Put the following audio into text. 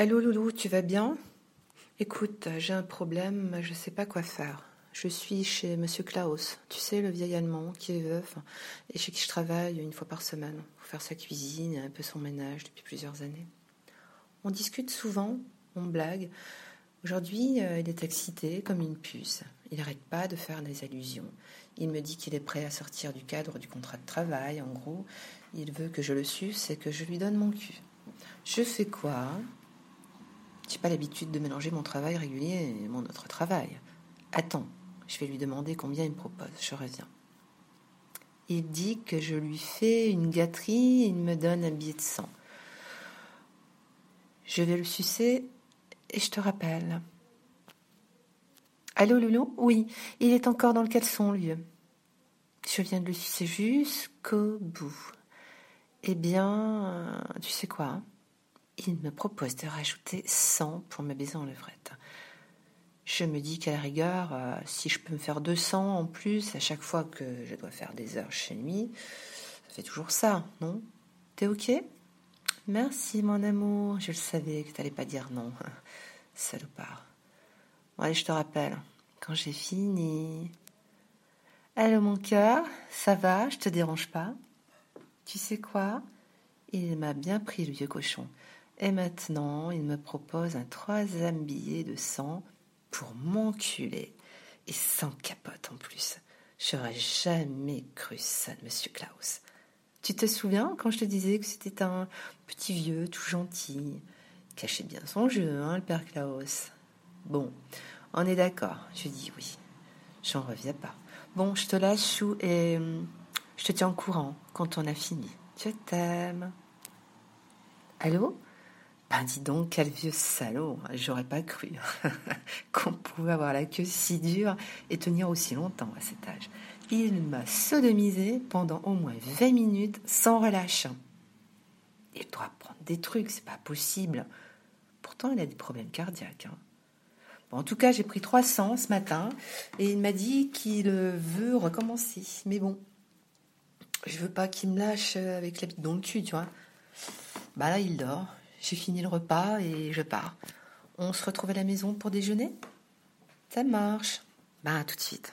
Allô Loulou, tu vas bien? Écoute, j'ai un problème, je sais pas quoi faire. Je suis chez Monsieur Klaus, tu sais, le vieil Allemand qui est veuf et chez qui je travaille une fois par semaine pour faire sa cuisine et un peu son ménage depuis plusieurs années. On discute souvent, on blague. Aujourd'hui, euh, il est excité comme une puce. Il n'arrête pas de faire des allusions. Il me dit qu'il est prêt à sortir du cadre du contrat de travail, en gros. Il veut que je le suce et que je lui donne mon cul. Je fais quoi? Pas l'habitude de mélanger mon travail régulier et mon autre travail. Attends, je vais lui demander combien il me propose. Je reviens. Il dit que je lui fais une gâterie il me donne un billet de sang. Je vais le sucer et je te rappelle. Allô, Loulou? Oui, il est encore dans le caleçon, lui. Je viens de le sucer jusqu'au bout. Eh bien, tu sais quoi Il me propose de rajouter 100 pour me baiser en levrette. Je me dis qu'à la rigueur, euh, si je peux me faire 200 en plus à chaque fois que je dois faire des heures chez lui, ça fait toujours ça, non? T'es ok? Merci, mon amour. Je le savais que t'allais pas dire non. Salopard. Bon, allez, je te rappelle. Quand j'ai fini. Allô, mon cœur, ça va? Je te dérange pas? Tu sais quoi? Il m'a bien pris, le vieux cochon. Et maintenant, il me propose un troisième billet de sang pour m'enculer. Et sans capote en plus. J'aurais jamais cru ça de Monsieur Klaus. Tu te souviens quand je te disais que c'était un petit vieux tout gentil Cachait bien son jeu, hein, le père Klaus. Bon, on est d'accord, je dis oui. J'en reviens pas. Bon, je te lâche, Chou, et hum, je te tiens au courant quand on a fini. Je t'aime. Allô? Ben dis donc, quel vieux salaud. J'aurais pas cru qu'on pouvait avoir la queue si dure et tenir aussi longtemps à cet âge. Il m'a sodomisé pendant au moins 20 minutes sans relâche. Il doit prendre des trucs, c'est pas possible. Pourtant, il a des problèmes cardiaques. Hein. Bon, en tout cas, j'ai pris 300 ce matin et il m'a dit qu'il veut recommencer. Mais bon, je veux pas qu'il me lâche avec la bite dans le cul, tu vois. Bah là, il dort. J'ai fini le repas et je pars. On se retrouve à la maison pour déjeuner? Ça marche. Bah, tout de suite.